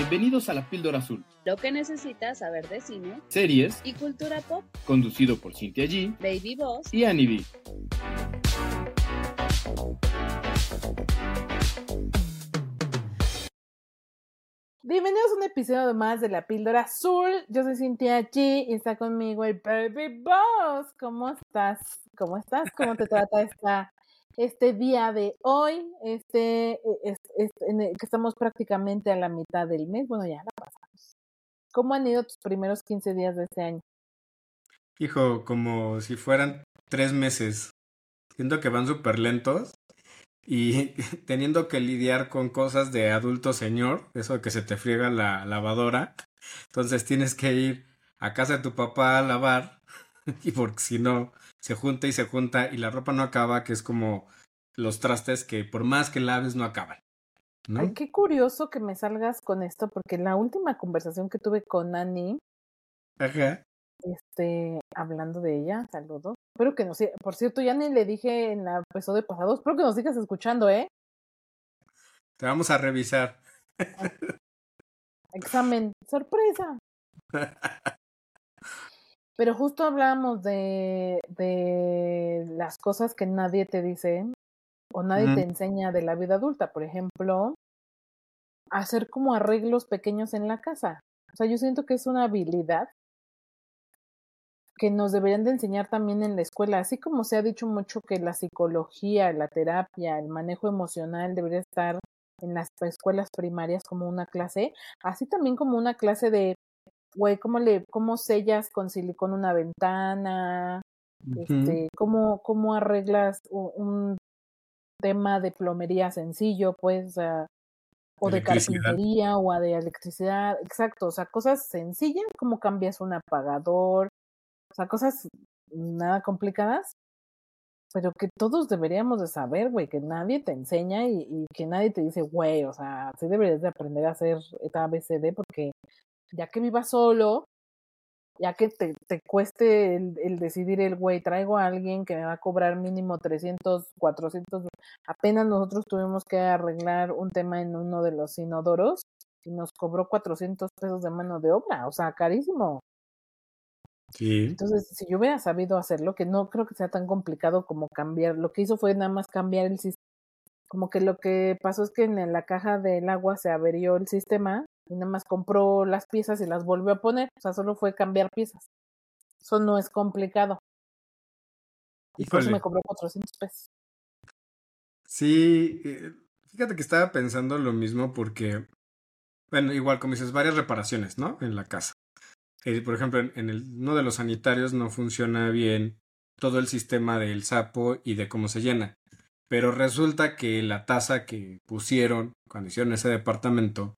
Bienvenidos a La Píldora Azul, Lo que necesitas saber de cine series y cultura pop. conducido por Cintia G Baby Boss. y Annie B. Bienvenidos a un episodio más de La Píldora Azul. Yo soy Cintia G y está conmigo el Baby Boss. ¿Cómo estás? ¿Cómo estás? ¿Cómo te trata esta, este día de hoy? Este, es- es- en el que estamos prácticamente a la mitad del mes. Bueno, ya la pasamos. ¿Cómo han ido tus primeros 15 días de este año? Hijo, como si fueran tres meses. Siento que van súper lentos y teniendo que lidiar con cosas de adulto señor, eso de que se te friega la lavadora. Entonces tienes que ir a casa de tu papá a lavar y porque si no, se junta y se junta y la ropa no acaba, que es como los trastes que por más que laves no acaban. ¿no? Ay, qué curioso que me salgas con esto, porque la última conversación que tuve con Annie, Ajá. este, hablando de ella, saludos. Espero que nos. Por cierto, ya ni le dije en el episodio pasado, espero que nos sigas escuchando, ¿eh? Te vamos a revisar. Examen, sorpresa. Pero justo hablábamos de, de las cosas que nadie te dice o nadie te enseña de la vida adulta. Por ejemplo, hacer como arreglos pequeños en la casa. O sea, yo siento que es una habilidad que nos deberían de enseñar también en la escuela, así como se ha dicho mucho que la psicología, la terapia, el manejo emocional debería estar en las escuelas primarias como una clase, así también como una clase de, güey, ¿cómo le, cómo sellas con silicón una ventana? Este, ¿cómo, cómo arreglas un tema de plomería sencillo, pues, o sea, o de carpintería o de electricidad, exacto, o sea, cosas sencillas, cómo cambias un apagador, o sea, cosas nada complicadas, pero que todos deberíamos de saber, güey, que nadie te enseña y, y que nadie te dice, güey, o sea, sí deberías de aprender a hacer esta ABCD porque ya que vivas solo, ya que te, te cueste el, el decidir el güey, traigo a alguien que me va a cobrar mínimo 300, 400, apenas nosotros tuvimos que arreglar un tema en uno de los inodoros y nos cobró 400 pesos de mano de obra, o sea, carísimo. Sí. Entonces, si yo hubiera sabido hacerlo, que no creo que sea tan complicado como cambiar, lo que hizo fue nada más cambiar el sistema. Como que lo que pasó es que en la caja del agua se averió el sistema y nada más compró las piezas y las volvió a poner. O sea, solo fue cambiar piezas. Eso no es complicado. Y por eso me cobró 400 pesos. Sí, eh, fíjate que estaba pensando lo mismo porque, bueno, igual como dices, varias reparaciones, ¿no? En la casa. Eh, por ejemplo, en, en el, uno de los sanitarios no funciona bien todo el sistema del sapo y de cómo se llena. Pero resulta que la taza que pusieron cuando hicieron ese departamento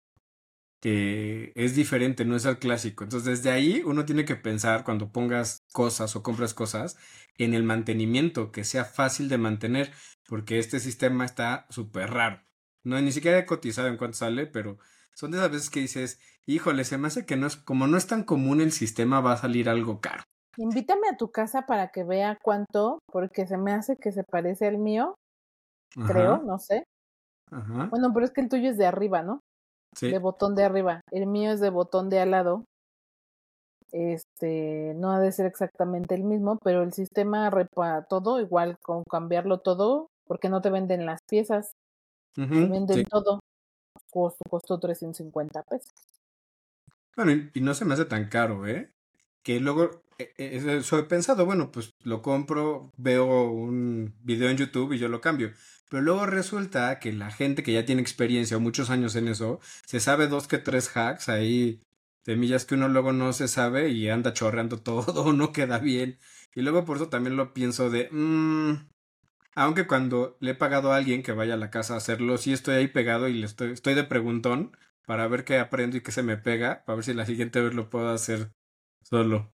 eh, es diferente, no es el clásico. Entonces, desde ahí uno tiene que pensar cuando pongas cosas o compras cosas en el mantenimiento, que sea fácil de mantener, porque este sistema está súper raro. No, ni siquiera he cotizado en cuánto sale, pero son de esas veces que dices, híjole, se me hace que no es, como no es tan común el sistema, va a salir algo caro. Invítame a tu casa para que vea cuánto, porque se me hace que se parece al mío, creo, no sé. ajá, Bueno, pero es que el tuyo es de arriba, ¿no? Sí, de botón de arriba. El mío es de botón de al lado. Este, no ha de ser exactamente el mismo, pero el sistema repa todo, igual con cambiarlo todo, porque no te venden las piezas, te venden sí. todo. Costó, costó 350 pesos. Bueno, y, no se me hace tan caro, ¿eh? Que luego, eh, eh, eso he pensado, bueno, pues lo compro, veo un video en YouTube y yo lo cambio. Pero luego resulta que la gente que ya tiene experiencia o muchos años en eso, se sabe dos que tres hacks ahí, semillas que uno luego no se sabe y anda chorreando todo, no queda bien. Y luego por eso también lo pienso de, mm, aunque cuando le he pagado a alguien que vaya a la casa a hacerlo, sí estoy ahí pegado y le estoy, estoy de preguntón para ver qué aprendo y qué se me pega, para ver si la siguiente vez lo puedo hacer solo.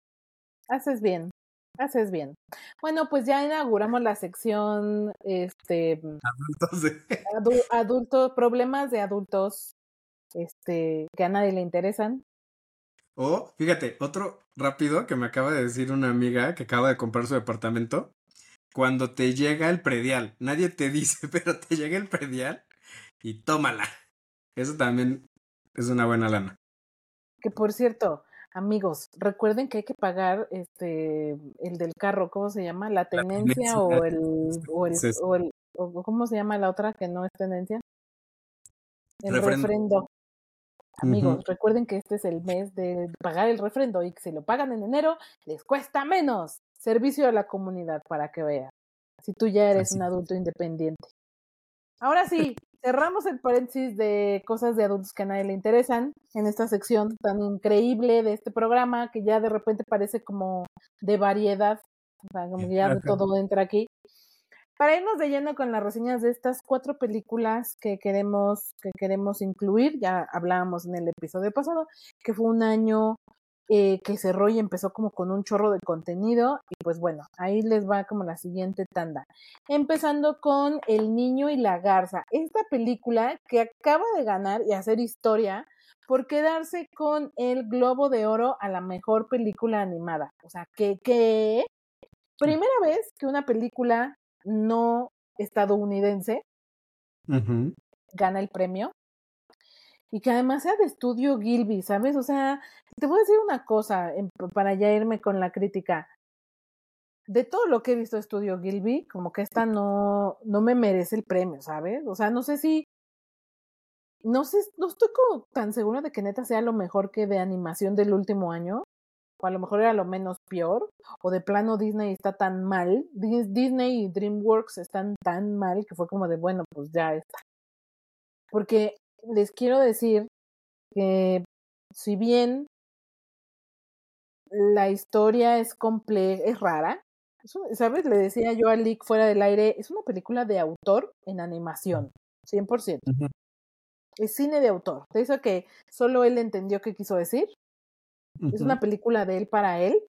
Haces bien, haces bien. Bueno, pues ya inauguramos la sección, este, adu- adultos, problemas de adultos, este, que a nadie le interesan. o fíjate, otro rápido que me acaba de decir una amiga que acaba de comprar su departamento. Cuando te llega el predial, nadie te dice, pero te llega el predial y tómala. Eso también es una buena lana. Que por cierto, amigos, recuerden que hay que pagar este el del carro, ¿cómo se llama? La tenencia tenencia. o el o el, Sí. o el o ¿cómo se llama la otra que no es tenencia? El Refrendo. refrendo. Amigos, recuerden que este es el mes de pagar el refrendo y que si lo pagan en enero les cuesta menos. Servicio a la comunidad para que vean. Si tú ya eres Así un adulto independiente. Ahora sí, cerramos el paréntesis de cosas de adultos que a nadie le interesan en esta sección tan increíble de este programa que ya de repente parece como de variedad, o sea, como que ya de todo entra aquí. Para irnos de lleno con las reseñas de estas cuatro películas que queremos, que queremos incluir, ya hablábamos en el episodio pasado, que fue un año eh, que cerró y empezó como con un chorro de contenido, y pues bueno, ahí les va como la siguiente tanda. Empezando con El Niño y la Garza, esta película que acaba de ganar y hacer historia por quedarse con el Globo de Oro a la mejor película animada. O sea, que, que primera vez que una película no estadounidense gana el premio y que además sea de estudio Gilby, ¿sabes? O sea, te voy a decir una cosa en- para ya irme con la crítica. De todo lo que he visto de estudio Gilby, como que esta no, no me merece el premio, ¿sabes? O sea, no sé si. No sé, no estoy como tan segura de que neta sea lo mejor que de animación del último año. O a lo mejor era lo menos peor. O de plano Disney está tan mal. Dis- Disney y DreamWorks están tan mal que fue como de, bueno, pues ya está. Porque les quiero decir que si bien la historia es compleja, es rara, ¿sabes? Le decía yo a Lick fuera del aire, es una película de autor en animación, 100%. Ujú. Es cine de autor. De eso que solo él entendió qué quiso decir. Es una película de él para él.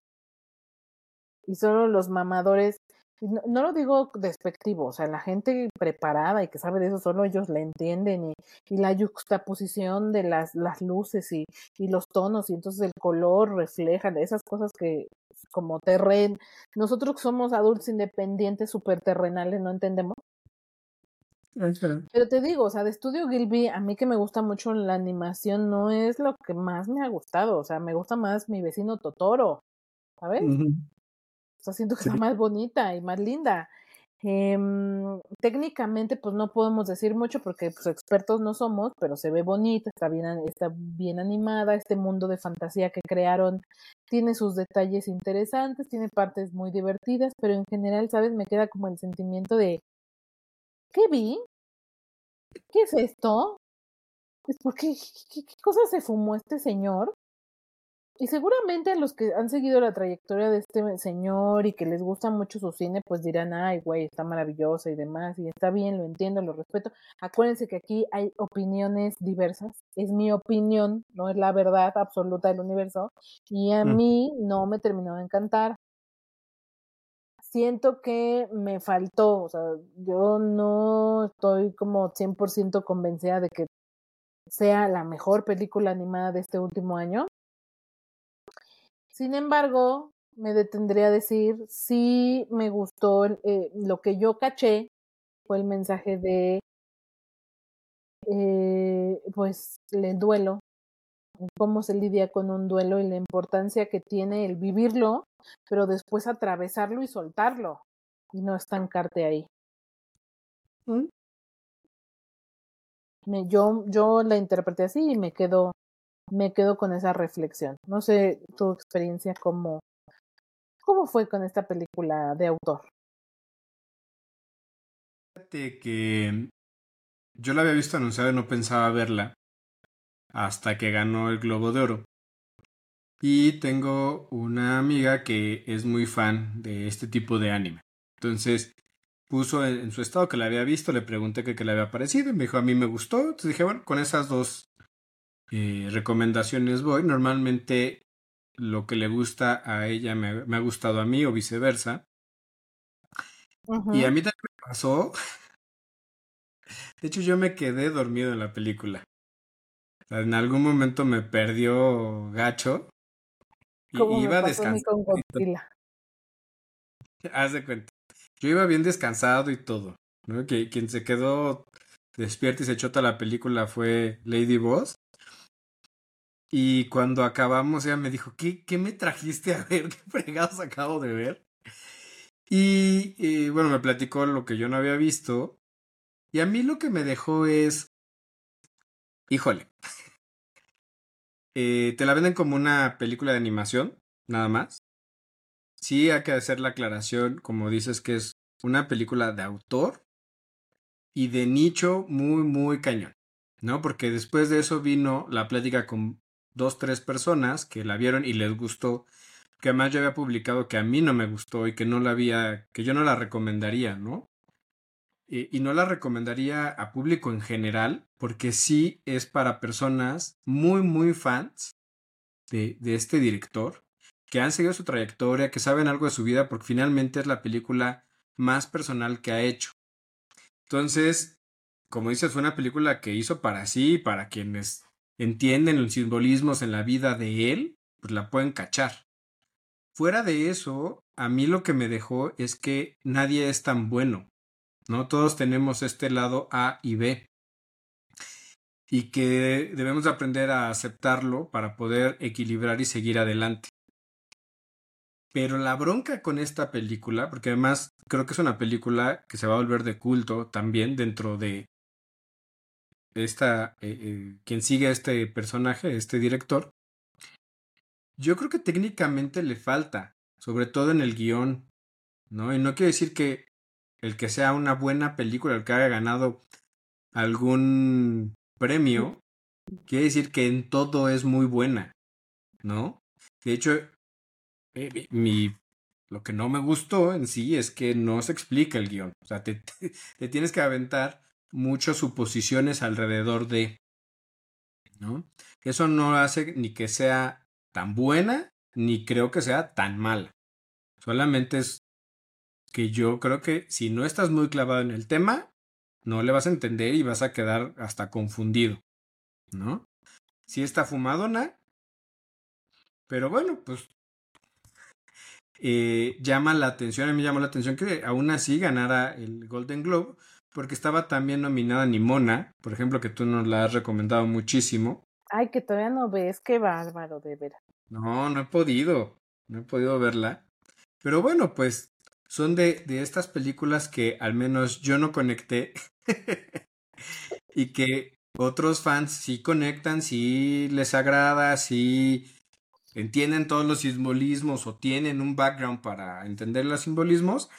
Y solo los mamadores, no, no lo digo despectivo, o sea, la gente preparada y que sabe de eso, solo ellos la entienden y, y la juxtaposición de las, las luces y, y los tonos y entonces el color refleja esas cosas que como terren, nosotros que somos adultos independientes, súper terrenales, no entendemos. Pero te digo, o sea, de Estudio Gilby, a mí que me gusta mucho la animación, no es lo que más me ha gustado. O sea, me gusta más mi vecino Totoro, ¿sabes? Sea, siento que Sí. está más bonita y más linda. Em, técnicamente, pues no podemos decir mucho porque pues, expertos no somos, pero se ve bonita, está bien, está bien animada. Este mundo de fantasía que crearon tiene sus detalles interesantes, tiene partes muy divertidas, pero en general, ¿sabes? Me queda como el sentimiento de, ¿qué vi? ¿Qué es esto? Es porque, ¿qué, qué cosa se fumó este señor? Y seguramente a los que han seguido la trayectoria de este señor y que les gusta mucho su cine, pues dirán, ay, güey, está maravillosa y demás, y está bien, lo entiendo, lo respeto. Acuérdense que aquí hay opiniones diversas, es mi opinión, no es la verdad absoluta del universo, y a Mm. mí no me terminó de encantar. Siento que me faltó, o sea, yo no estoy como 100% convencida de que sea la mejor película animada de este último año. Sin embargo, me detendría a decir, sí me gustó eh, lo que yo caché, fue el mensaje de, eh, pues, el duelo, cómo se lidia con un duelo y la importancia que tiene el vivirlo, pero después atravesarlo y soltarlo y no estancarte ahí. Mm. Me- yo, yo la interpreté así y me quedo, me quedo con esa reflexión. No sé tu experiencia cómo, cómo fue con esta película de autor. Fíjate que yo la había visto anunciada y no pensaba verla hasta que ganó el Globo de Oro. Y tengo una amiga que es muy fan de este tipo de anime. Entonces puso en, su estado que la había visto, le pregunté qué le había parecido y me dijo a mí me gustó. Entonces dije, bueno, con esas dos eh, recomendaciones voy. Normalmente lo que le gusta a ella me, me ha gustado a mí o viceversa. Y a mí también me pasó. De hecho, yo me quedé dormido en la película. O sea, en algún momento me perdió gacho. Y iba descansado. Haz de cuenta. Yo iba bien descansado y todo. ¿no? Que quien se quedó despierto y se echó toda la película fue Lady Boss. Y cuando acabamos, ella me dijo, ¿qué, qué me trajiste a ver? ¿Qué fregados acabo de ver? Y, y, bueno, me platicó lo que yo no había visto. Y a mí lo que me dejó es, híjole, eh, te la venden como una película de animación, nada más. Sí hay que hacer la aclaración, como dices, que es una película de autor y de nicho muy, muy cañón, ¿no? Porque después de eso vino la plática con dos, tres personas que la vieron y les gustó, que además yo había publicado que a mí no me gustó y que no la había, que yo no la recomendaría, ¿no? Y, y no la recomendaría a público en general, porque sí es para personas muy, muy fans de, de este director, que han seguido su trayectoria, que saben algo de su vida, porque finalmente es la película más personal que ha hecho. Entonces, como dices, fue una película que hizo para sí, para quienes entienden los simbolismos en la vida de él, pues la pueden cachar. Fuera de eso, a mí lo que me dejó es que nadie es tan bueno, ¿no? Todos tenemos este lado A y B. Y que debemos aprender a aceptarlo para poder equilibrar y seguir adelante. Pero la bronca con esta película, porque además creo que es una película que se va a volver de culto también dentro de esta, eh, eh, quien sigue a este personaje, este director, yo creo que técnicamente le falta, sobre todo en el guion, ¿no? Y no quiere decir que el que sea una buena película, el que haya ganado algún premio, quiere decir que en todo es muy buena, ¿no? De hecho, eh, mi, lo que no me gustó en sí es que no se explica el guion. O sea, te, te, te tienes que aventar muchas suposiciones alrededor de, ¿no? Eso no hace ni que sea tan buena, ni creo que sea tan mala. Solamente es que yo creo que si no estás muy clavado en el tema, no le vas a entender y vas a quedar hasta confundido, ¿no? Si está fumadona, pero bueno, pues eh, llama la atención, a mí me llamó la atención que aún así ganara el Golden Globe, porque estaba también nominada Nimona, por ejemplo, que tú nos la has recomendado muchísimo. Ay, que todavía no ves, qué bárbaro, de veras. No, no he podido, no he podido verla. Pero bueno, pues son de, de estas películas que al menos yo no conecté y que otros fans sí conectan, sí les agrada, sí entienden todos los simbolismos o tienen un background para entender los simbolismos.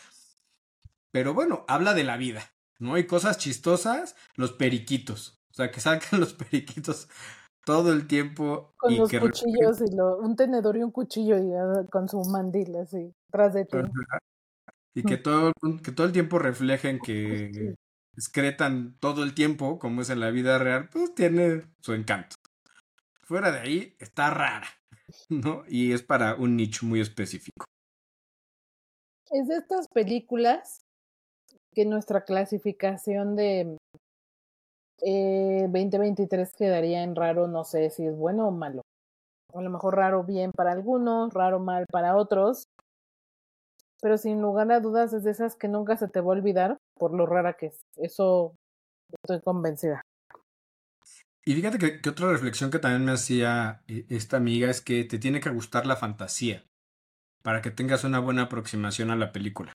Pero bueno, habla de la vida, ¿no? Hay cosas chistosas, los periquitos. O sea, que sacan los periquitos todo el tiempo. Con y los que cuchillos y lo, un tenedor y un cuchillo y uh, con su mandil así, tras de ti. Y que todo, que todo el tiempo reflejen que excretan todo el tiempo, como es en la vida real, pues tiene su encanto. Fuera de ahí, está rara, ¿no? Y es para un nicho muy específico. Es de estas películas que nuestra clasificación de eh, 2023 quedaría en raro, no sé si es bueno o malo. A lo mejor raro bien para algunos, raro mal para otros. Pero sin lugar a dudas es de esas que nunca se te va a olvidar por lo rara que es. Eso estoy convencida. Y fíjate que, que otra reflexión que también me hacía esta amiga es que te tiene que gustar la fantasía para que tengas una buena aproximación a la película.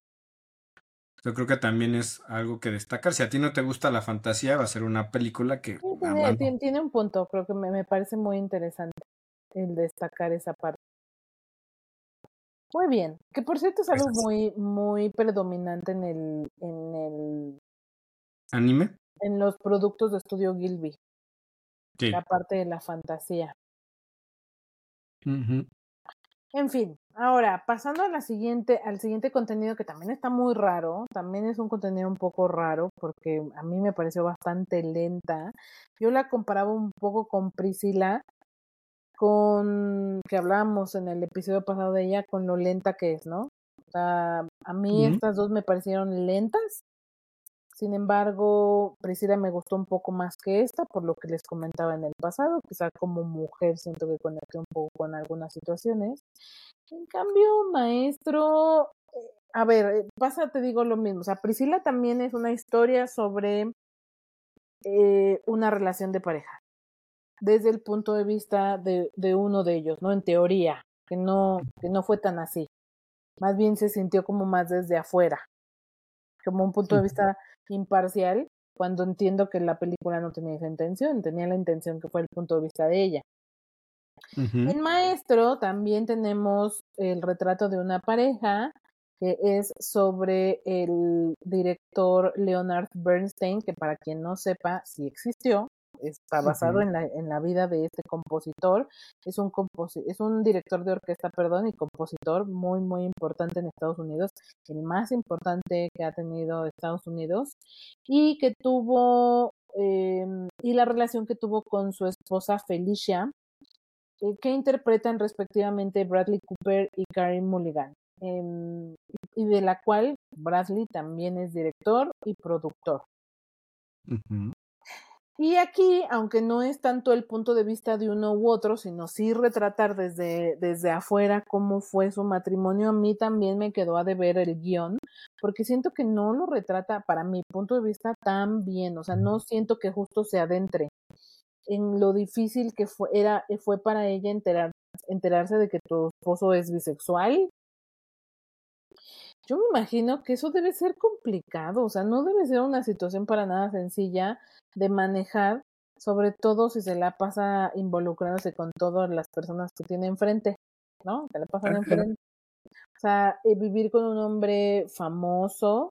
Yo creo que también es algo que destacar. Si a ti no te gusta la fantasía, va a ser una película que... Sí, tiene, tiene, tiene, un punto, creo que me, me, parece muy interesante el destacar esa parte. Muy bien, que por cierto es algo muy, muy predominante en el, en el... ¿Anime? En los productos de estudio Gilby. Sí. La parte de la fantasía. Uh -huh. En fin, ahora pasando a la siguiente, al siguiente contenido que también está muy raro, también es un contenido un poco raro porque a mí me pareció bastante lenta. Yo la comparaba un poco con Priscila, con que hablábamos en el episodio pasado de ella, con lo lenta que es, ¿no? O sea, a mí estas dos me parecieron lentas. Sin embargo, Priscila me gustó un poco más que esta, por lo que les comentaba en el pasado. Quizá como mujer siento que conecté un poco con algunas situaciones. En cambio, maestro, a ver, pasa, te digo lo mismo. O sea, Priscila también es una historia sobre eh, una relación de pareja. desde el punto de vista de, de uno de ellos, ¿no? En teoría, que no, que no fue tan así. Más bien se sintió como más desde afuera, como un punto de vista imparcial, cuando entiendo que la película no tenía esa intención, tenía la intención que fue el punto de vista de ella. En Maestro también tenemos el retrato de una pareja que es sobre el director Leonard Bernstein, que para quien no sepa, si existió, está basado en, la, en la vida de este compositor. Es un, es un director de orquesta, perdón, y compositor muy, muy importante en Estados Unidos, el más importante que ha tenido Estados Unidos, y que tuvo, eh, y la relación que tuvo con su esposa Felicia, eh, que interpretan respectivamente Bradley Cooper y Karen Mulligan. Eh, y de la cual Bradley también es director y productor. Y aquí, aunque no es tanto el punto de vista de uno u otro, sino sí retratar desde, desde afuera cómo fue su matrimonio, a mí también me quedó a deber el guion, porque siento que no lo retrata, para mi punto de vista, tan bien, o sea, no siento que justo se adentre en lo difícil que fue, era, fue para ella enterar, enterarse de que tu esposo es bisexual, yo me imagino que eso debe ser complicado, o sea, no debe ser una situación para nada sencilla de manejar, sobre todo si se la pasa involucrándose con todas las personas que tiene enfrente, ¿no? Que le pasan enfrente. O sea, eh, vivir con un hombre famoso,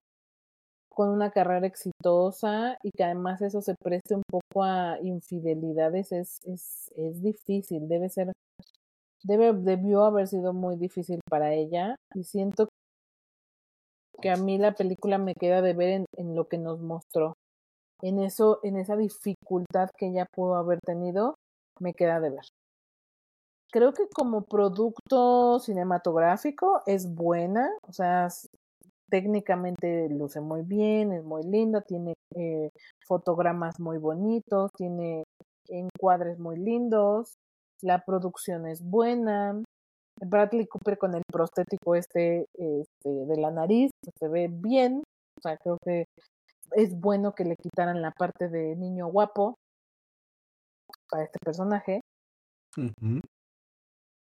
con una carrera exitosa y que además eso se preste un poco a infidelidades es, es, es difícil, debe ser, debe, debió haber sido muy difícil para ella y siento que a mí la película me queda de ver en, lo que nos mostró. En eso, en esa dificultad que ella pudo haber tenido, me queda de ver. Creo que como producto cinematográfico es buena, o sea, técnicamente luce muy bien, es muy linda, tiene eh, fotogramas muy bonitos, tiene encuadres muy lindos, la producción es buena, Bradley Cooper con el prostético este, este de la nariz, se ve bien, o sea, creo que es bueno que le quitaran la parte de niño guapo para este personaje.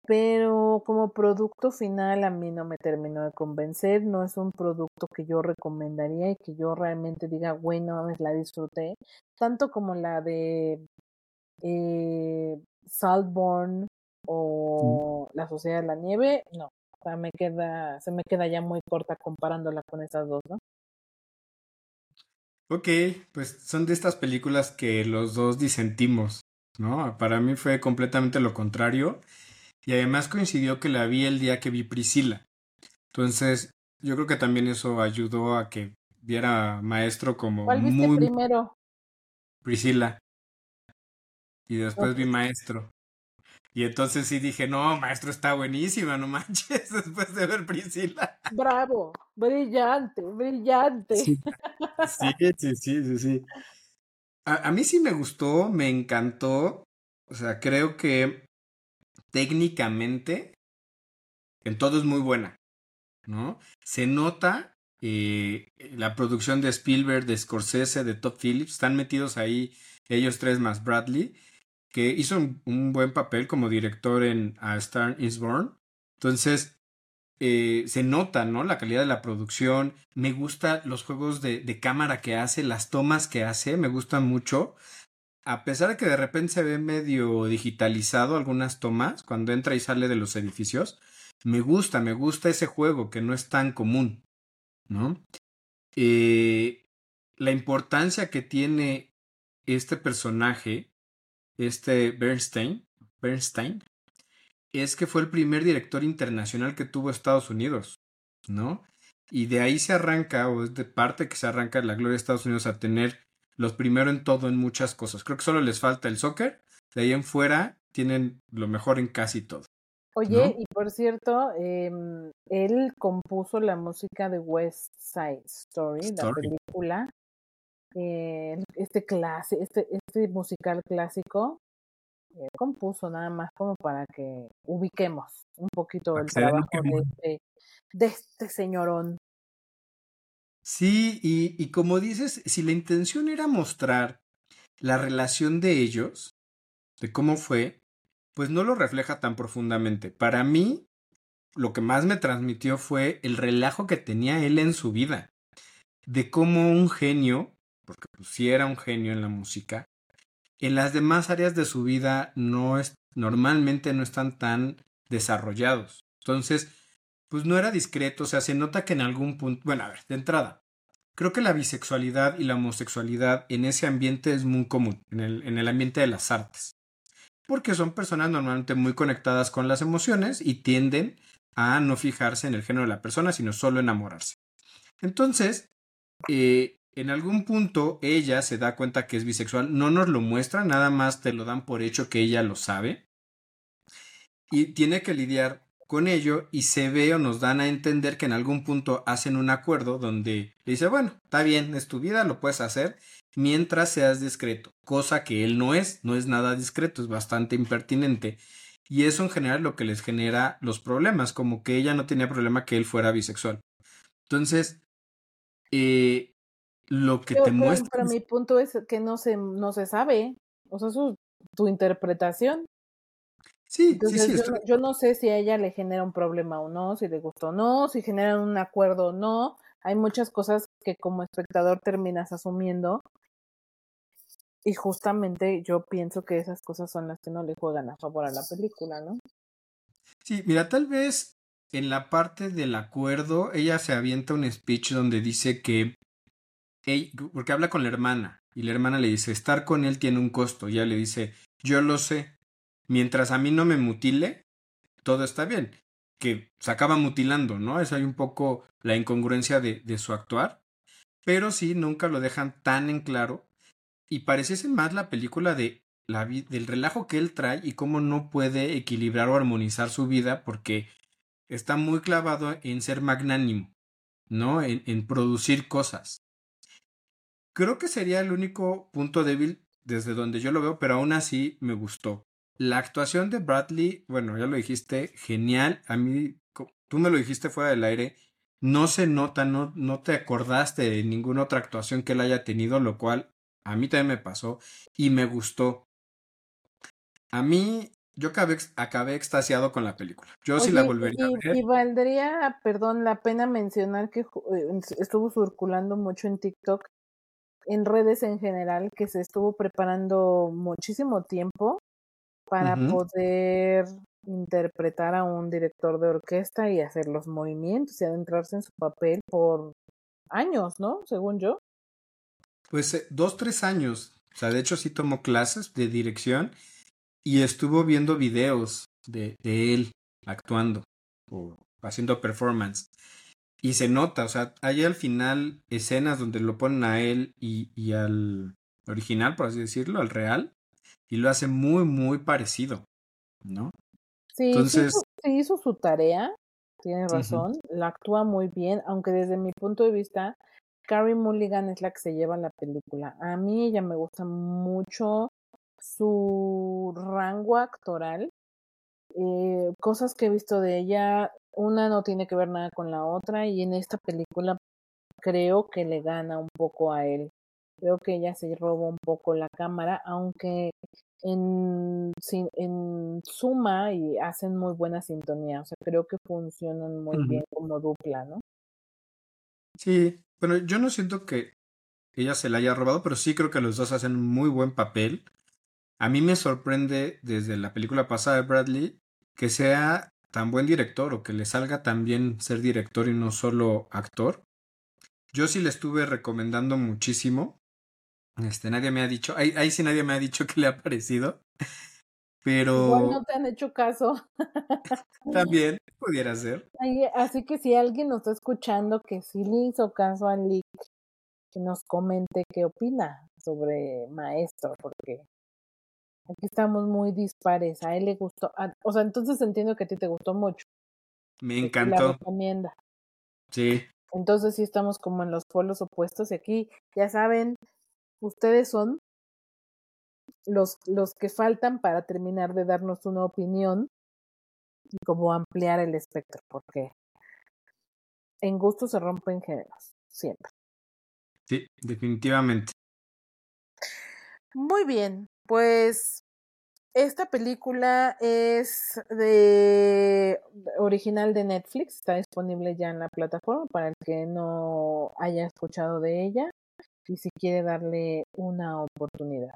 Pero como producto final a mí no me terminó de convencer, no es un producto que yo recomendaría y que yo realmente diga, bueno, la disfruté, tanto como la de eh, Saltborn o La Sociedad de la Nieve, no. O sea, me queda, se me queda ya muy corta comparándola con esas dos, ¿no? Ok, pues son de estas películas que los dos disentimos, ¿no? Para mí fue completamente lo contrario. Y además coincidió que la vi el día que vi Priscila. Entonces, yo creo que también eso ayudó a que viera Maestro como ¿Cuál viste muy primero? Priscila. Y después vi Maestro. Y entonces sí dije, no, maestro está buenísima, no manches, después de ver Priscila. Bravo, brillante, brillante. Sí, sí, sí, sí, sí. A, a, mí sí me gustó, me encantó. O sea, creo que técnicamente en todo es muy buena, ¿no? Se nota eh, la producción de Spielberg, de Scorsese, de Top Phillips, están metidos ahí ellos tres más Bradley que hizo un, buen papel como director en A Star is Born. Entonces, eh, se nota, ¿no? La calidad de la producción. Me gustan los juegos de, cámara que hace, las tomas que hace, me gustan mucho. A pesar de que de repente se ve medio digitalizado algunas tomas, cuando entra y sale de los edificios, me gusta, me gusta ese juego que no es tan común, ¿no? Eh, la importancia que tiene este personaje este Bernstein, Bernstein, es que fue el primer director internacional que tuvo Estados Unidos, ¿no? Y de ahí se arranca, o es de parte que se arranca la gloria de Estados Unidos a tener los primero en todo, en muchas cosas. Creo que solo les falta el soccer, de ahí en fuera tienen lo mejor en casi todo. Oye, y por cierto, eh, él compuso la música de West Side Story, Story. la película, eh, este clase, este, este musical clásico, eh, compuso nada más como para que ubiquemos un poquito el trabajo de este, de este señorón. Sí, y, y como dices, si la intención era mostrar la relación de ellos, de cómo fue, pues no lo refleja tan profundamente. Para mí, lo que más me transmitió fue el relajo que tenía él en su vida, de cómo un genio, porque pues era un genio en la música, en las demás áreas de su vida no es, normalmente no están tan desarrollados. Entonces, pues no era discreto, o sea, se nota que en algún punto, bueno, a ver, de entrada, creo que la bisexualidad y la homosexualidad en ese ambiente es muy común, en el, en el ambiente de las artes, porque son personas normalmente muy conectadas con las emociones y tienden a no fijarse en el género de la persona, sino solo enamorarse. Entonces, eh, en algún punto ella se da cuenta que es bisexual, no nos lo muestra, nada más te lo dan por hecho que ella lo sabe. Y tiene que lidiar con ello y se ve o nos dan a entender que en algún punto hacen un acuerdo donde le dice, bueno, está bien, es tu vida, lo puedes hacer mientras seas discreto, cosa que él no es, no es nada discreto, es bastante impertinente. Y eso en general lo que les genera los problemas, como que ella no tenía problema que él fuera bisexual. Entonces, eh, lo que te muestra... Pero mi punto es que no se, no se sabe, o sea, su, tu interpretación. Sí, sí, sí, yo, yo, no sé si a ella le genera un problema o no, si le gustó o no, si generan un acuerdo o no. Hay muchas cosas que como espectador terminas asumiendo. Y justamente yo pienso que esas cosas son las que no le juegan a favor a la película, ¿no? Sí, mira, tal vez en la parte del acuerdo, ella se avienta un speech donde dice que, porque habla con la hermana, y la hermana le dice, estar con él tiene un costo, y ella le dice, yo lo sé, mientras a mí no me mutile, todo está bien. Que se acaba mutilando, ¿no? Es ahí un poco la incongruencia de, su actuar. Pero sí, nunca lo dejan tan en claro. Y pareciese más la película de la, del relajo que él trae y cómo no puede equilibrar o armonizar su vida porque está muy clavado en ser magnánimo, ¿no? En producir cosas. Creo que sería el único punto débil desde donde yo lo veo, pero aún así me gustó. La actuación de Bradley, bueno, ya lo dijiste, genial. A mí, tú me lo dijiste fuera del aire, no se nota, no, no te acordaste de ninguna otra actuación que él haya tenido, lo cual a mí también me pasó y me gustó. A mí, yo acabé, acabé extasiado con la película. Yo sí la volvería y, a ver. Y valdría, perdón, la pena mencionar que eh, estuvo circulando mucho en TikTok, en redes en general, que se estuvo preparando muchísimo tiempo para poder interpretar a un director de orquesta y hacer los movimientos y adentrarse en su papel por años, ¿no? Según yo. Pues eh, dos, tres años. O sea, de hecho sí tomó clases de dirección y estuvo viendo videos de, de él actuando o haciendo performance. Y se nota, o sea, hay al final escenas donde lo ponen a él y, y al original, por así decirlo, al real, y lo hace muy, muy parecido, ¿no? Sí, Entonces, sí hizo, su tarea, tiene razón, la actúa muy bien, aunque desde mi punto de vista, Carrie Mulligan es la que se lleva la película. A mí ella me gusta mucho su rango actoral. Eh, cosas que he visto de ella, una no tiene que ver nada con la otra y en esta película creo que le gana un poco a él. Creo que ella se roba un poco la cámara, aunque en, en suma y hacen muy buena sintonía. O sea, creo que funcionan muy bien como dupla, ¿no? Sí, bueno, yo no siento que ella se la haya robado, pero sí creo que los dos hacen muy buen papel. A mí me sorprende desde la película pasada de Bradley que sea tan buen director o que le salga tan bien ser director y no solo actor. Yo sí le estuve recomendando muchísimo. Este, nadie me ha dicho, ahí, ahí sí nadie me ha dicho que le ha parecido. Pero. Igual no te han hecho caso. También pudiera ser. Así que si alguien nos está escuchando que sí le hizo caso a Lick, que nos comente qué opina sobre Maestro, porque aquí estamos muy dispares. A él le gustó. o sea, entonces entiendo que a ti te gustó mucho. Me encantó. La recomienda. Sí. Entonces sí estamos como en los polos opuestos y aquí, ya saben, ustedes son los, los que faltan para terminar de darnos una opinión y como ampliar el espectro, porque en gusto se rompen géneros, siempre. Sí, definitivamente. Muy bien, pues esta película es de original de Netflix, está disponible ya en la plataforma para el que no haya escuchado de ella y si quiere darle una oportunidad.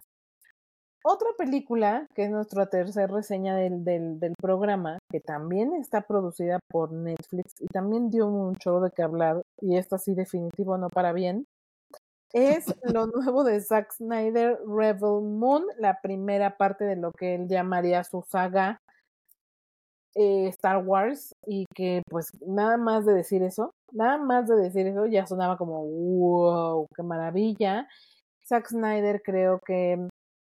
Otra película, que es nuestra tercera reseña del, del, programa, que también está producida por Netflix y también dio un chorro de que hablar, y esta sí definitivo no para bien, es lo nuevo de Zack Snyder, Rebel Moon, la primera parte de lo que él llamaría su saga eh, Star Wars, y que pues nada más de decir eso, nada más de decir eso ya sonaba como wow, qué maravilla. Zack Snyder creo que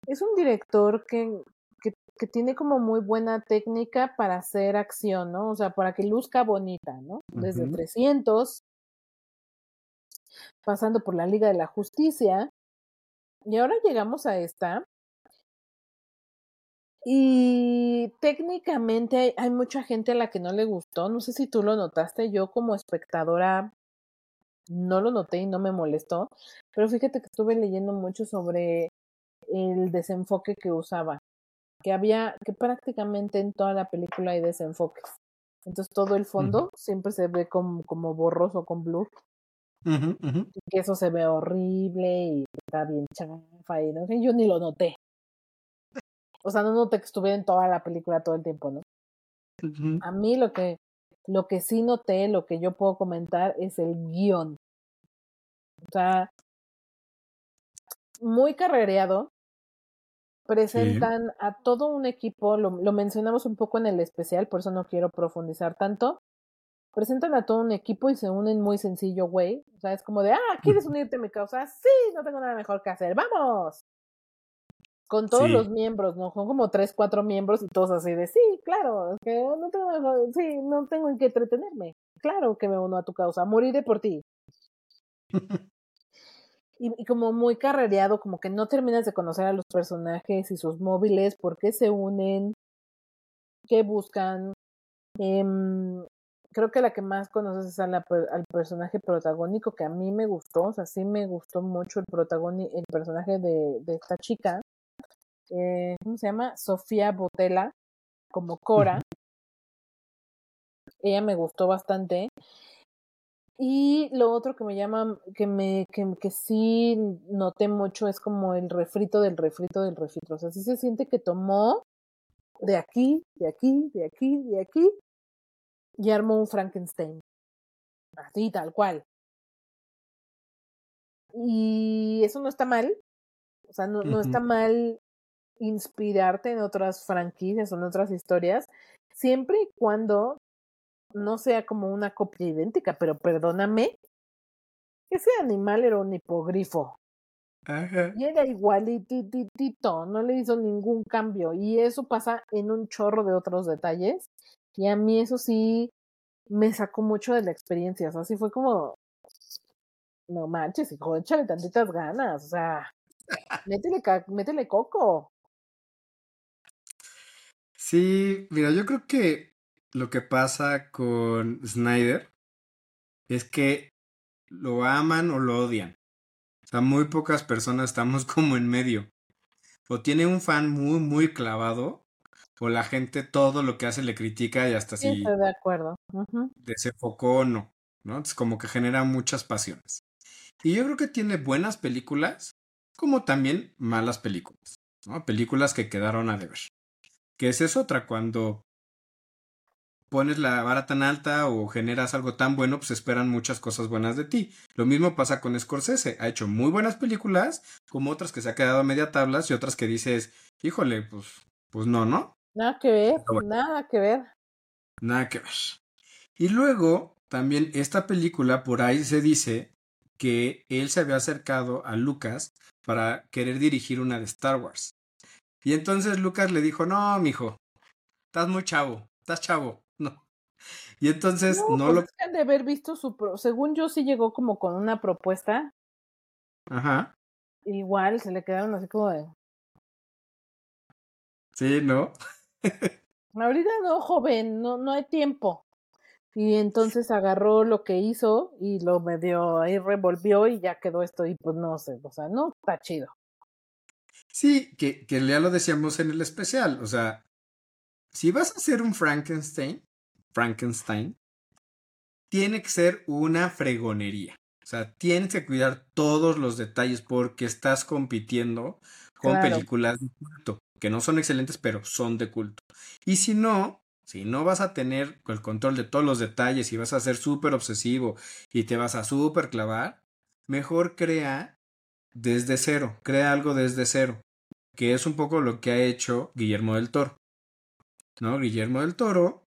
es un director que, que, que, tiene como muy buena técnica para hacer acción, ¿no? O sea, para que luzca bonita, ¿no? Desde uh -huh. 300, pasando por la Liga de la Justicia. Y ahora llegamos a esta. Y técnicamente hay, hay, mucha gente a la que no le gustó. No sé si tú lo notaste. Yo como espectadora no lo noté y no me molestó. Pero fíjate que estuve leyendo mucho sobre el desenfoque que usaba. Que había, que prácticamente en toda la película hay desenfoques. Entonces todo el fondo uh -huh. siempre se ve como, como borroso con blur. Uh -huh, uh que eso se ve horrible y está bien chafa y no sé, yo ni lo noté. O sea, no noté que estuviera en toda la película todo el tiempo, ¿no? A mí lo que, lo que sí noté, lo que yo puedo comentar es el guion. O sea, muy carrereado. Presentan sí. a todo un equipo, lo, lo mencionamos un poco en el especial, por eso no quiero profundizar tanto presentan a todo un equipo y se unen muy sencillo, güey. O sea, es como de, ah, ¿quieres unirte a mi causa? Sí, no tengo nada mejor que hacer, vamos. Con todos sí. los miembros, ¿no? Son como tres, cuatro miembros y todos así de, sí, claro, es que no tengo, mejor, sí, no tengo en qué entretenerme. Claro que me uno a tu causa, moriré por ti. y, y, como muy carrereado, como que no terminas de conocer a los personajes y sus móviles, por qué se unen, qué buscan. Eh, creo que la que más conoces es a la, al personaje protagónico que a mí me gustó, o sea, sí me gustó mucho el protagónico, el personaje de, de esta chica, eh, ¿cómo se llama? Sofía Botella, como Cora. Uh -huh. Ella me gustó bastante. Y lo otro que me llama, que me, que, que sí noté mucho es como el refrito del refrito del refrito. O sea, sí se siente que tomó de aquí, de aquí, de aquí, de aquí, y armó un Frankenstein. Así, tal cual. Y eso no está mal. O sea, no, uh -huh. no está mal inspirarte en otras franquicias o en otras historias, siempre y cuando no sea como una copia idéntica, pero perdóname, ese animal era un hipogrifo. Ajá. Y era igualitito, no le hizo ningún cambio. Y eso pasa en un chorro de otros detalles y a mí eso sí me sacó mucho de la experiencia. O sea, sí fue como, no manches, hijo, échale tantitas ganas. O sea, métele, métele coco. Sí, mira, yo creo que lo que pasa con Snyder es que lo aman o lo odian. O sea, muy pocas personas estamos como en medio. O tiene un fan muy, muy clavado, o la gente todo lo que hace le critica y hasta sí, si estoy de acuerdo. Uh -huh. desenfocó o no, ¿no? Es como que genera muchas pasiones. Y yo creo que tiene buenas películas, como también malas películas, ¿no? Películas que quedaron a deber. Que esa es otra, cuando pones la vara tan alta o generas algo tan bueno, pues esperan muchas cosas buenas de ti. Lo mismo pasa con Scorsese. Ha hecho muy buenas películas, como otras que se ha quedado a media tablas y otras que dices, híjole, pues, pues no, ¿no? Nada que ver, bueno, nada que ver. Nada que ver. Y luego, también esta película, por ahí se dice que él se había acercado a Lucas para querer dirigir una de Star Wars. Y entonces Lucas le dijo, no, mijo, estás muy chavo, estás chavo, no. Y entonces no, no pues lo... De haber visto su... Pro... Según yo sí llegó como con una propuesta. Ajá. Igual se le quedaron así como de... Sí, ¿no? Ahorita no, joven, no, no hay tiempo. Y entonces agarró lo que hizo y lo medio ahí revolvió y ya quedó esto y pues no sé, o sea, no está chido. Sí, que, que ya lo decíamos en el especial. O sea, si vas a hacer un Frankenstein, Frankenstein, tiene que ser una fregonería. O sea, tienes que cuidar todos los detalles porque estás compitiendo con Claro. películas de culto, que no son excelentes, pero son de culto. Y si no, si no vas a tener el control de todos los detalles y vas a ser súper obsesivo y te vas a súper clavar, mejor crea desde cero, crea algo desde cero, que es un poco lo que ha hecho Guillermo del Toro. ¿No? Guillermo del Toro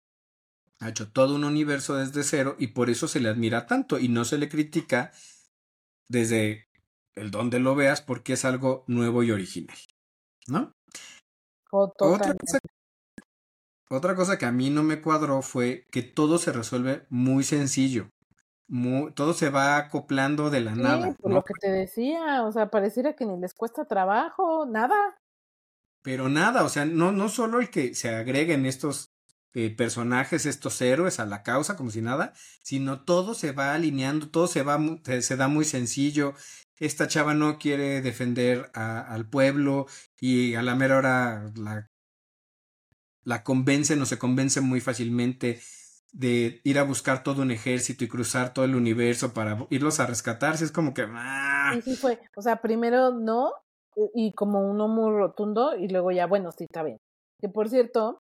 ha hecho todo un universo desde cero y por eso se le admira tanto y no se le critica desde el donde lo veas porque es algo nuevo y original. ¿No? Otra cosa, otra cosa que a mí no me cuadró fue que todo se resuelve muy sencillo. Muy- todo se va acoplando de la Sí, nada, por ¿no? lo que te decía, o sea, pareciera que ni les cuesta trabajo, nada. Pero nada, o sea, no, no solo el que se agreguen estos eh, personajes, estos héroes a la causa, como si nada, sino todo se va alineando, todo se va, se da muy sencillo. Esta chava no quiere defender a- al pueblo y a la mera hora la, la convencen o se convence muy fácilmente de ir a buscar todo un ejército y cruzar todo el universo para irlos a rescatar. Sí, es como que... ah, Sí, sí fue. O sea, primero no, y como uno muy rotundo, y luego ya, bueno, sí, está bien. Que por cierto,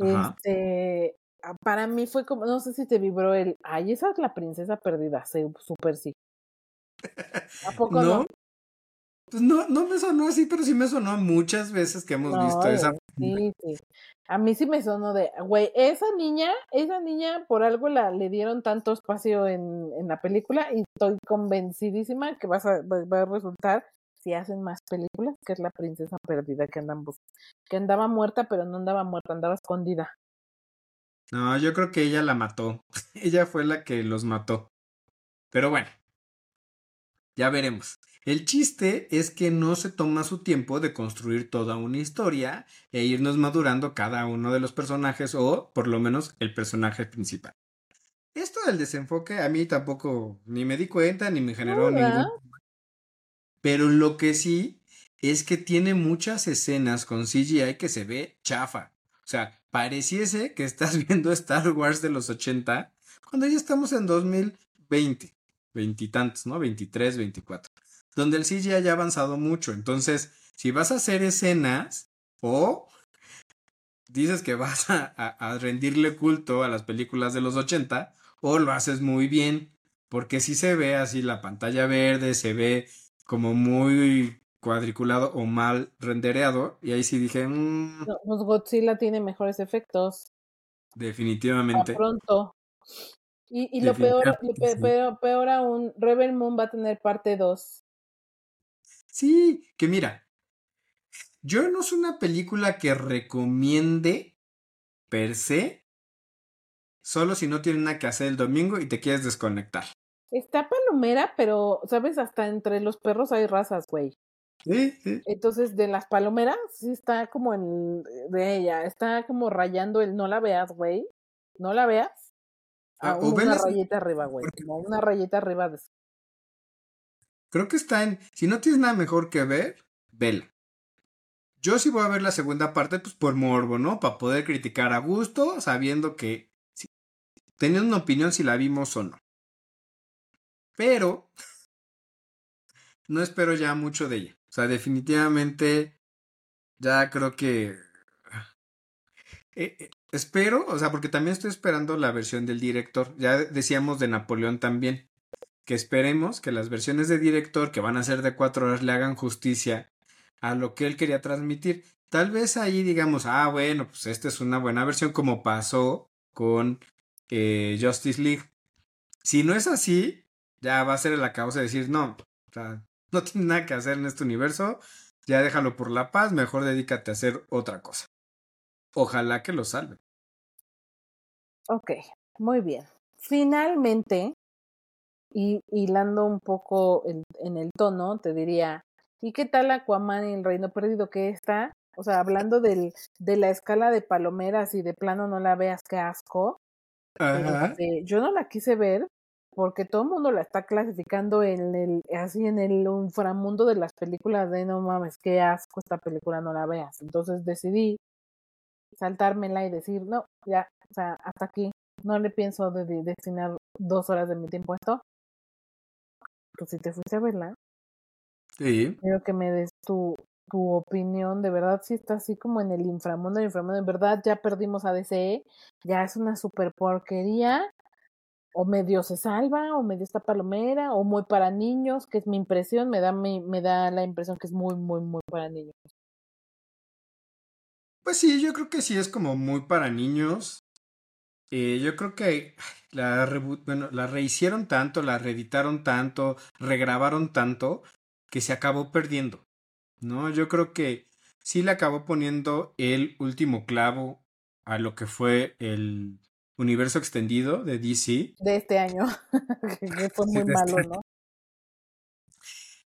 Ajá. este, ah, para mí fue como, no sé si te vibró el, ay, esa es la princesa perdida, sí, súper sí. ¿A poco no? ¿No? Pues no, no me sonó así, pero sí me sonó muchas veces que hemos No, visto esa. sí, sí. A mí sí me sonó de, güey, esa niña, esa niña por algo la le dieron tanto espacio en, en la película y estoy convencidísima que vas a, va a resultar si hacen más películas, que es la princesa perdida que andan que andaba muerta, pero no andaba muerta, andaba escondida. No, yo creo que ella la mató. ella fue la que los mató. Pero bueno, ya veremos. El chiste es que no se toma su tiempo de construir toda una historia e irnos madurando cada uno de los personajes o por lo menos el personaje principal. Esto del desenfoque a mí tampoco ni me di cuenta ni me generó ¿verdad? ningún... Pero lo que sí es que tiene muchas escenas con CGI que se ve chafa. O sea, pareciese que estás viendo Star Wars de los 80 cuando ya estamos en 2020, veintitantos, ¿no? 23, 24, donde el CGI ya ha avanzado mucho. Entonces, si vas a hacer escenas o dices que vas a, a- a rendirle culto a las películas de los 80 o lo haces muy bien, porque si se ve así la pantalla verde, se ve como muy cuadriculado o mal rendereado, y ahí sí dije, "Mm, pues Godzilla tiene mejores efectos. A definitivamente. pronto. Y, y lo peor, lo peor, peor aún, Rebel Moon va a tener parte 2. Sí, que mira, yo no es una película que recomiende per se, solo si no tienes nada que hacer el domingo y te quieres desconectar. Está palomera, pero, ¿sabes? Hasta entre los perros hay razas, güey. Sí, sí. Entonces, de las palomeras, sí está como en, de ella, está como rayando el no la veas, güey. No la veas. Ah, o una rayita arriba, güey. porque- Como una rayita arriba de Creo que está en. Si no tienes nada mejor que ver, vela. Yo sí voy a ver la segunda parte, pues por morbo, ¿no? Para poder criticar a gusto, sabiendo que. teniendo una opinión si la vimos o no. Pero. No espero ya mucho de ella. O sea, definitivamente. Ya creo que. eh, eh, espero, o sea, porque también estoy esperando la versión del director. Ya decíamos de Napoleón también que esperemos que las versiones de director que van a ser de cuatro horas le hagan justicia a lo que él quería transmitir. Tal vez ahí digamos, ah, bueno, pues esta es una buena versión como pasó con eh, Justice League. Si no es así, ya va a ser la causa de decir, no, o sea, no tiene nada que hacer en este universo, ya déjalo por la paz, mejor dedícate a hacer otra cosa. Ojalá que lo salve. Ok, muy bien. Finalmente, y hilando un poco en, en el tono, te diría, ¿y qué tal Aquaman y el Reino Perdido que está? O sea, hablando del, de la escala de palomeras y de plano no la veas, qué asco. Ajá. Este, yo no la quise ver porque todo el mundo la está clasificando en el, así en el inframundo de las películas de no mames, qué asco esta película, no la veas. Entonces decidí saltármela y decir, no, ya, o sea, hasta aquí, no le pienso de, de destinar dos horas de mi tiempo a esto. Pues si te fuiste a verla, Sí. quiero que me des tu, tu opinión, de verdad si está así como en el inframundo, el inframundo, en verdad ya perdimos a DCE, ya es una super porquería, o medio se salva, o medio está palomera, o muy para niños, que es mi impresión, me da, mi, me da la impresión que es muy, muy, muy para niños. Pues sí, yo creo que sí es como muy para niños. Eh, yo creo que la, bueno, la rehicieron tanto, la reeditaron tanto, regrabaron tanto, que se acabó perdiendo. ¿No? Yo creo que sí le acabó poniendo el último clavo a lo que fue el universo extendido de DC. De este año, que fue muy de malo, este ¿no?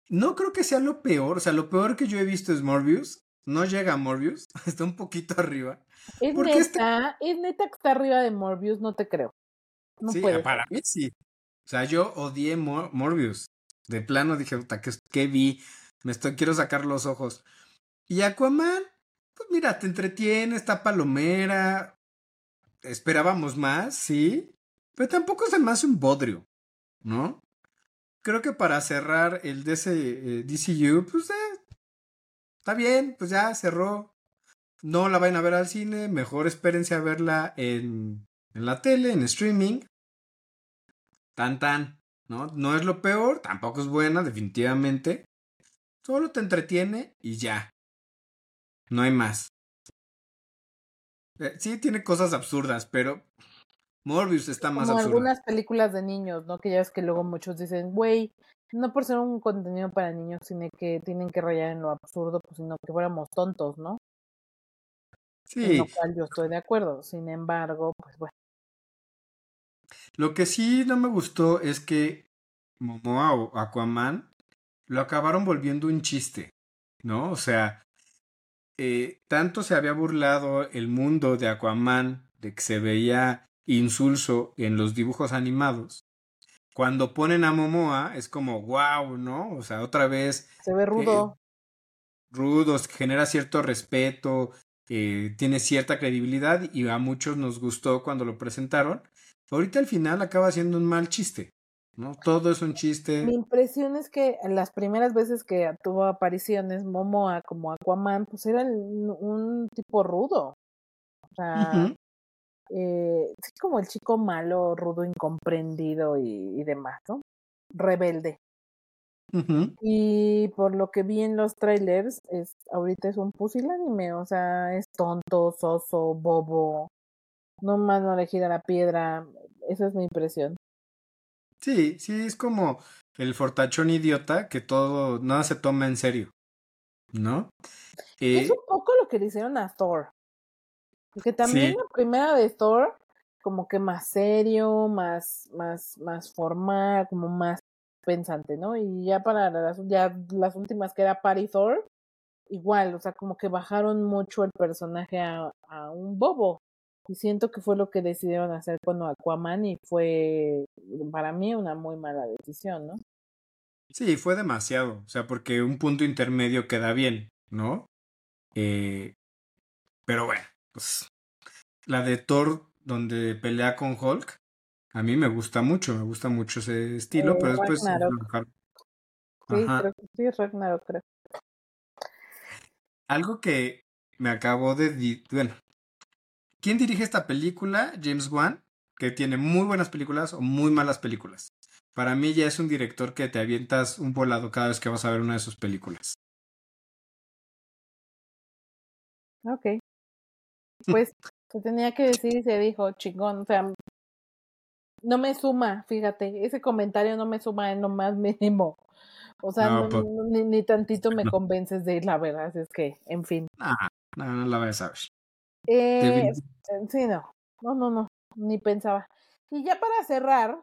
No creo que sea lo peor, o sea, lo peor que yo he visto es Morbius. No llega a Morbius, está un poquito arriba. Es neta, es neta que está arriba de Morbius, no te creo. No sí, puede. para mí sí. O sea, yo odié Mor- Morbius. De plano dije, puta, ¿qué, qué vi? Me estoy, quiero sacar los ojos. Y Aquaman, pues mira, te entretiene, está palomera. Esperábamos más, sí. Pero tampoco se me hace un bodrio, ¿no? Creo que para cerrar el DC, eh, DCU, pues eh, está bien, pues ya cerró. No la vayan a ver al cine, mejor espérense a verla en, en la tele, en streaming. Tan tan, ¿no? No es lo peor, tampoco es buena, definitivamente. Solo te entretiene y ya. No hay más. Eh, sí, tiene cosas absurdas, pero Morbius está más Como absurdo. algunas películas de niños, ¿no? Que ya ves que luego muchos dicen, güey, no por ser un contenido para niños, sino que tienen que rayar en lo absurdo, pues sino que fuéramos tontos, ¿no? En Sí, lo cual yo estoy de acuerdo. Sin embargo, pues bueno, lo que sí no me gustó es que Momoa o Aquaman lo acabaron volviendo un chiste, ¿no? O sea, eh, tanto se había burlado el mundo de Aquaman de que se veía insulso en los dibujos animados. Cuando ponen a Momoa es como wow, ¿no? O sea, otra vez se ve rudo. rudos, genera cierto respeto, eh, tiene cierta credibilidad y a muchos nos gustó cuando lo presentaron. Ahorita al final acaba siendo un mal chiste, ¿no? Todo es un chiste. Mi impresión es que las primeras veces que tuvo apariciones Momoa como Aquaman, pues era un tipo rudo. O sea. Eh, sí, como el chico malo, rudo, incomprendido y, y demás, ¿no? Rebelde. Y por lo que vi en los trailers, es, ahorita es un pusilánime, o sea, es tonto, soso, bobo, no más no le gira la piedra, esa es mi impresión. Sí, sí, es como el fortachón idiota que todo, nada se toma en serio, ¿no? Es Eh, un poco lo que le hicieron a Thor, porque también Sí. la primera de Thor, como que más serio, más, más, más formal, como más pensante, ¿no? Y ya para las, ya las últimas que era Patty Thor, igual, o sea, como que bajaron mucho el personaje a, a un bobo. Y siento que fue lo que decidieron hacer con Aquaman y fue para mí una muy mala decisión, ¿no? Sí, fue demasiado, o sea, porque un punto intermedio queda bien, ¿no? Eh, pero bueno, pues la de Thor donde pelea con Hulk, a mí me gusta mucho, me gusta mucho ese estilo, Eh, pero después... Ragnarok. Sí, creo que sí, Ragnarok, creo. Algo que me acabó de... Bueno, ¿quién dirige esta película? James Wan, que tiene muy buenas películas o muy malas películas. Para mí ya es un director que te avientas un volado cada vez que vas a ver una de sus películas. Ok. Pues se tenía que decir y se dijo, chingón, o sea, no me suma, fíjate, ese comentario no me suma en lo más mínimo. O sea, No, no- pues, ni, ni tantito me no. convences de ir, la verdad, es que, en fin. Ah, no, no la vas a ver. Eh, eh, sí, no, no, no, no, ni pensaba. Y ya para cerrar,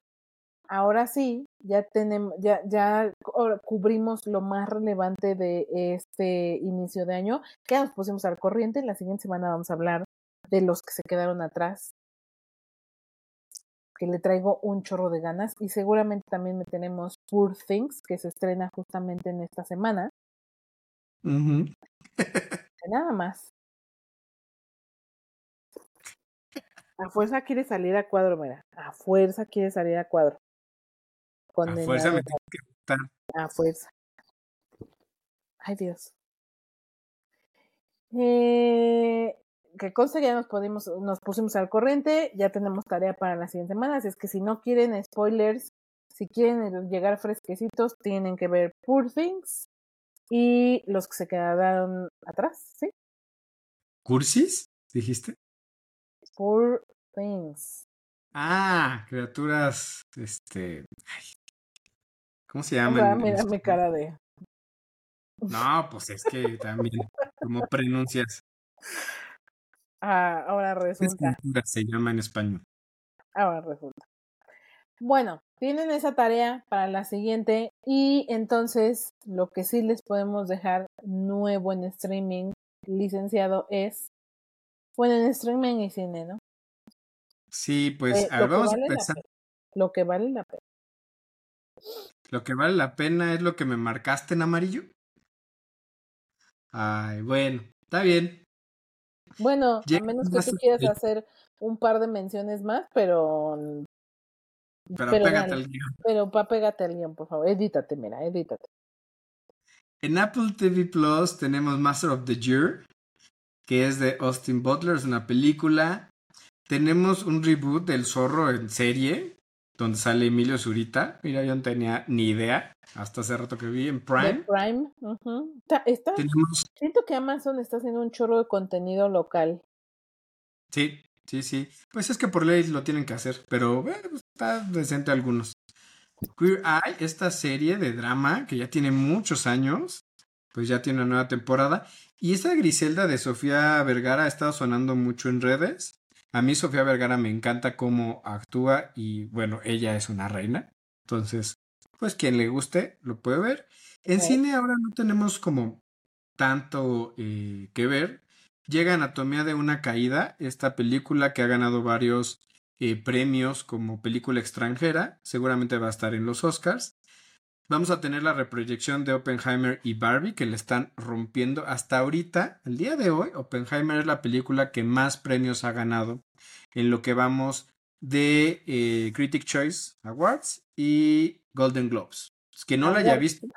ahora sí, ya tenemos, ya, ya cubrimos lo más relevante de este inicio de año. Ya nos pusimos al corriente. En la siguiente semana vamos a hablar de los que se quedaron atrás. que le traigo un chorro de ganas y seguramente también me tenemos Poor Things que se estrena justamente en esta semana. Nada más. A fuerza quiere salir a cuadro, mira. A fuerza quiere salir a cuadro. A fuerza me Condenado. tiene que gustar. A fuerza. Ay, Dios. Eh, que conste que ya nos podemos, nos pusimos al corriente, ya tenemos tarea para la siguiente semana, así es que si no quieren spoilers, si quieren llegar fresquecitos, tienen que ver Poor Things y los que se quedaron atrás, ¿sí? ¿Cursis? ¿Dijiste? Poor Things. Ah, criaturas, este, ay, ¿cómo se Ah, llaman? en Mira mi español? cara de. No, pues es que también, ¿cómo pronuncias? Ah, ahora resulta. Se llama en español. Ahora resulta. Bueno, tienen esa tarea para la siguiente y entonces lo que sí les podemos dejar nuevo en streaming licenciado es, bueno, en streaming y cine, ¿no? Sí, pues, Eh, a ver, vamos vale empezar. lo que vale la pena. Lo que vale la pena es lo que me marcaste en amarillo. Ay, bueno, está bien. Bueno, a menos que tú quieras el- hacer un par de menciones más, pero... Pero, pero pégate al guion. Pero pa, pégate al guion, por favor. Edítate, mira, edítate. En Apple TV Plus tenemos Master of the Year, que es de Austin Butler, es una película. Tenemos un reboot del Zorro en serie, donde sale Emilio Zurita. Mira, yo no tenía ni idea hasta hace rato que vi en Prime. Prime. Está- está- Tenemos, siento que Amazon está haciendo un chorro de contenido local. sí, sí, sí. Pues es que por ley lo tienen que hacer, pero bueno, pues, está decente algunos. Queer Eye, esta serie de drama que ya tiene muchos años, pues ya tiene una nueva temporada. Y esta Griselda de Sofía Vergara ha estado sonando mucho en redes. A mí Sofía Vergara me encanta cómo actúa y bueno, ella es una reina. Entonces, pues quien le guste lo puede ver. En cine ahora no tenemos como tanto eh, que ver. Llega Anatomía de una caída, esta película que ha ganado varios eh, premios como película extranjera, seguramente va a estar en los Oscars. Vamos a tener la reproyección de Oppenheimer y Barbie que le están rompiendo hasta ahorita, el día de hoy. Oppenheimer es la película que más premios ha ganado en lo que vamos de eh, Critic Choice Awards y Golden Globes. Pues, que no la haya visto.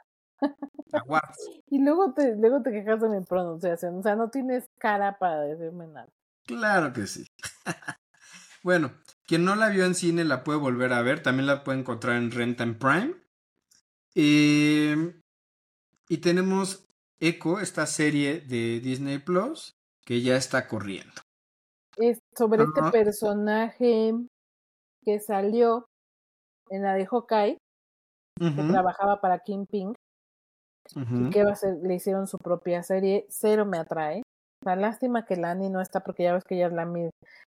Awards. Y luego te, luego te quejas de mi pronunciación. O sea, no tienes cara para decirme nada. Claro que sí. bueno, quien no la vio en cine la puede volver a ver. También la puede encontrar en Renta en Prime. Eh, y tenemos Echo, esta serie de Disney Plus, que ya está corriendo. Es sobre este personaje que salió en la de Hawkeye, que trabajaba para Kingpin, ujú. y que va a ser, le hicieron su propia serie. Cero me atrae. Sea, lástima que Lani no está, porque ya ves que ella es la,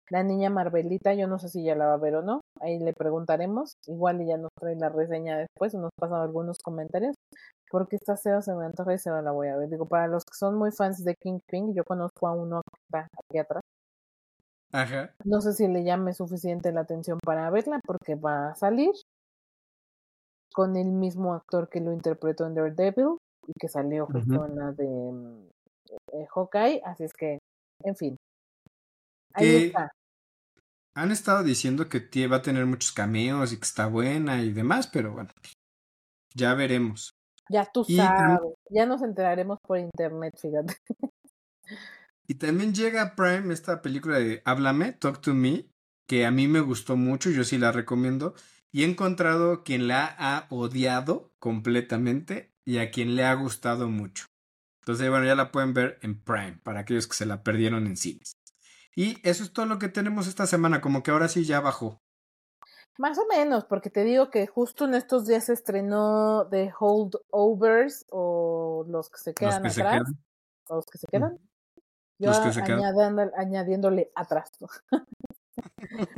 la niña Marvelita. Yo no sé si ya la va a ver o no. Ahí le preguntaremos. Igual ella nos trae la reseña después, nos pasan algunos comentarios. Porque esta cero se me antoja y cero la voy a ver. Digo, para los que son muy fans de Kingpin, yo conozco a uno que está aquí atrás. Ajá. No sé si le llame suficiente la atención para verla, porque va a salir con el mismo actor que lo interpretó en Daredevil y que salió justo Ujú. en la de mm, eh, Hawkeye, así es que, en fin. Ahí está. Han estado diciendo que va a tener muchos cameos y que está buena y demás, pero bueno, ya veremos. Ya tú Y sabes. Ya nos enteraremos por internet, fíjate. Y también llega a Prime esta película de Háblame, Talk to Me, que a mí me gustó mucho, yo sí la recomiendo. Y he encontrado quien la ha odiado completamente y a quien le ha gustado mucho. Entonces, bueno, ya la pueden ver en Prime, para aquellos que se la perdieron en cines. Y eso es todo lo que tenemos esta semana, como que ahora sí ya bajó. Más o menos, porque te digo que justo en estos días se estrenó The Holdovers o los que se Los quedan se atrás. quedan. o los que se quedan. Yo Los que se quedan. añadiendo- añadiéndole atrás.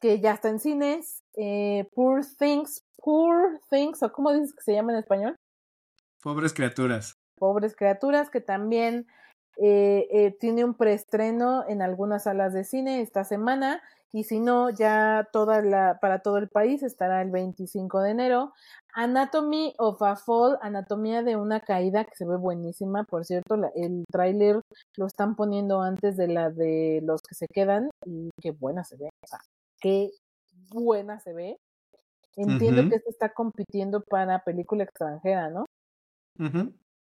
que ya está en cines. Eh, Poor Things, Poor Things, o cómo dices que se llama en español? Pobres criaturas. Pobres criaturas, que también eh, eh, tiene un preestreno en algunas salas de cine esta semana y si no, ya toda la, para todo el país estará el 25 de enero. Anatomy of a Fall, anatomía de una caída que se ve buenísima, por cierto, el tráiler lo están poniendo antes de la de los que se quedan y qué buena se ve, o sea, qué buena se ve. Entiendo que esto está compitiendo para película extranjera, ¿no?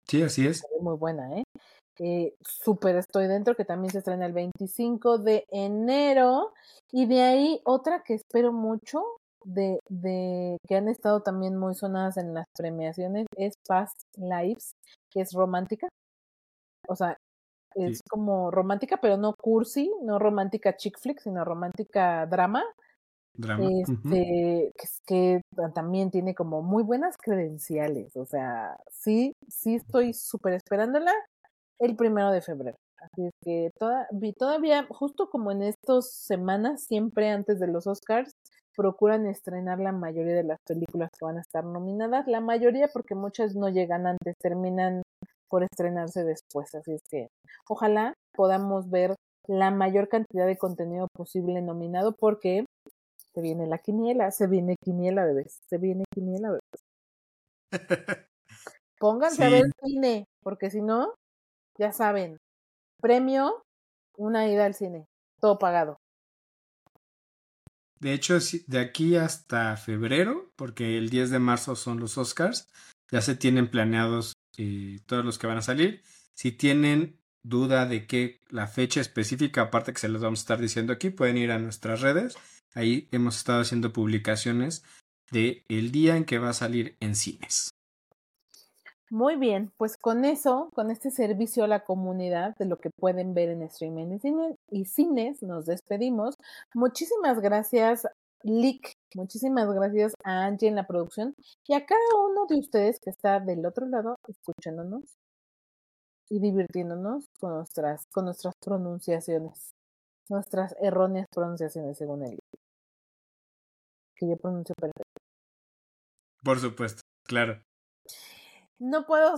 Sí, así es. Muy buena, ¿eh? Eh, Super Estoy Dentro, que también se estrena el 25 de enero. Y de ahí otra que espero mucho, de, de que han estado también muy sonadas en las premiaciones, es Past Lives, que es romántica. O sea, es como romántica, pero no cursi, no romántica chick flick, sino romántica drama. Drama. Este, que, también tiene como muy buenas credenciales. O sea, sí, sí estoy súper esperándola el primero de febrero. Así es que toda, todavía, justo como en estas semanas, siempre antes de los Oscars, procuran estrenar la mayoría de las películas que van a estar nominadas. La mayoría porque muchas no llegan antes, terminan por estrenarse después. Así es que ojalá podamos ver la mayor cantidad de contenido posible nominado porque se viene la quiniela, se viene quiniela, bebés, se viene quiniela, bebés. Pónganse a ver cine, porque si no, ya saben, premio, una ida al cine, todo pagado. De hecho, de aquí hasta febrero, porque el 10 de marzo son los Oscars, ya se tienen planeados eh, todos los que van a salir. Si tienen duda de qué la fecha específica, aparte que se los vamos a estar diciendo aquí, pueden ir a nuestras redes. Ahí hemos estado haciendo publicaciones de el día en que va a salir en cines. Muy bien, pues con eso, con este servicio a la comunidad de lo que pueden ver en streaming y cines, nos despedimos. Muchísimas gracias, Lick. Muchísimas gracias a Angie en la producción y a cada uno de ustedes que está del otro lado escuchándonos y divirtiéndonos con nuestras, con nuestras pronunciaciones, nuestras erróneas pronunciaciones según él. Que yo pronuncio perfecto. Por supuesto, claro. No puedo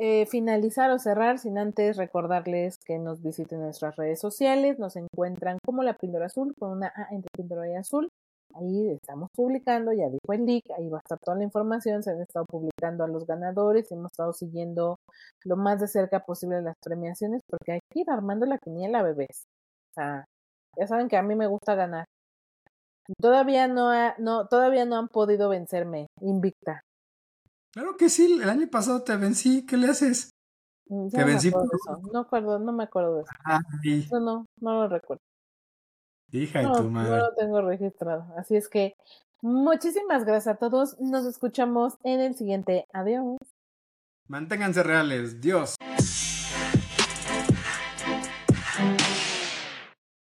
eh, finalizar o cerrar sin antes recordarles que nos visiten nuestras redes sociales. Nos encuentran como la píldora azul con una A entre píldora y azul. Ahí estamos publicando, ya dijo el link, ahí va a estar toda la información. Se han estado publicando a los ganadores, hemos estado siguiendo lo más de cerca posible las premiaciones porque hay que ir armando la quiniela, bebés. O sea, ya saben que a mí me gusta ganar. Todavía no, no, todavía no han podido vencerme, invicta. Claro que sí, el año pasado te vencí, ¿qué le haces? Mm, te vencí por eso. No acuerdo, no me acuerdo de eso. No, no, no lo recuerdo. Hija de tu madre. No lo tengo registrado. Así es que muchísimas gracias a todos. Nos escuchamos en el siguiente. Adiós. Manténganse reales. Dios.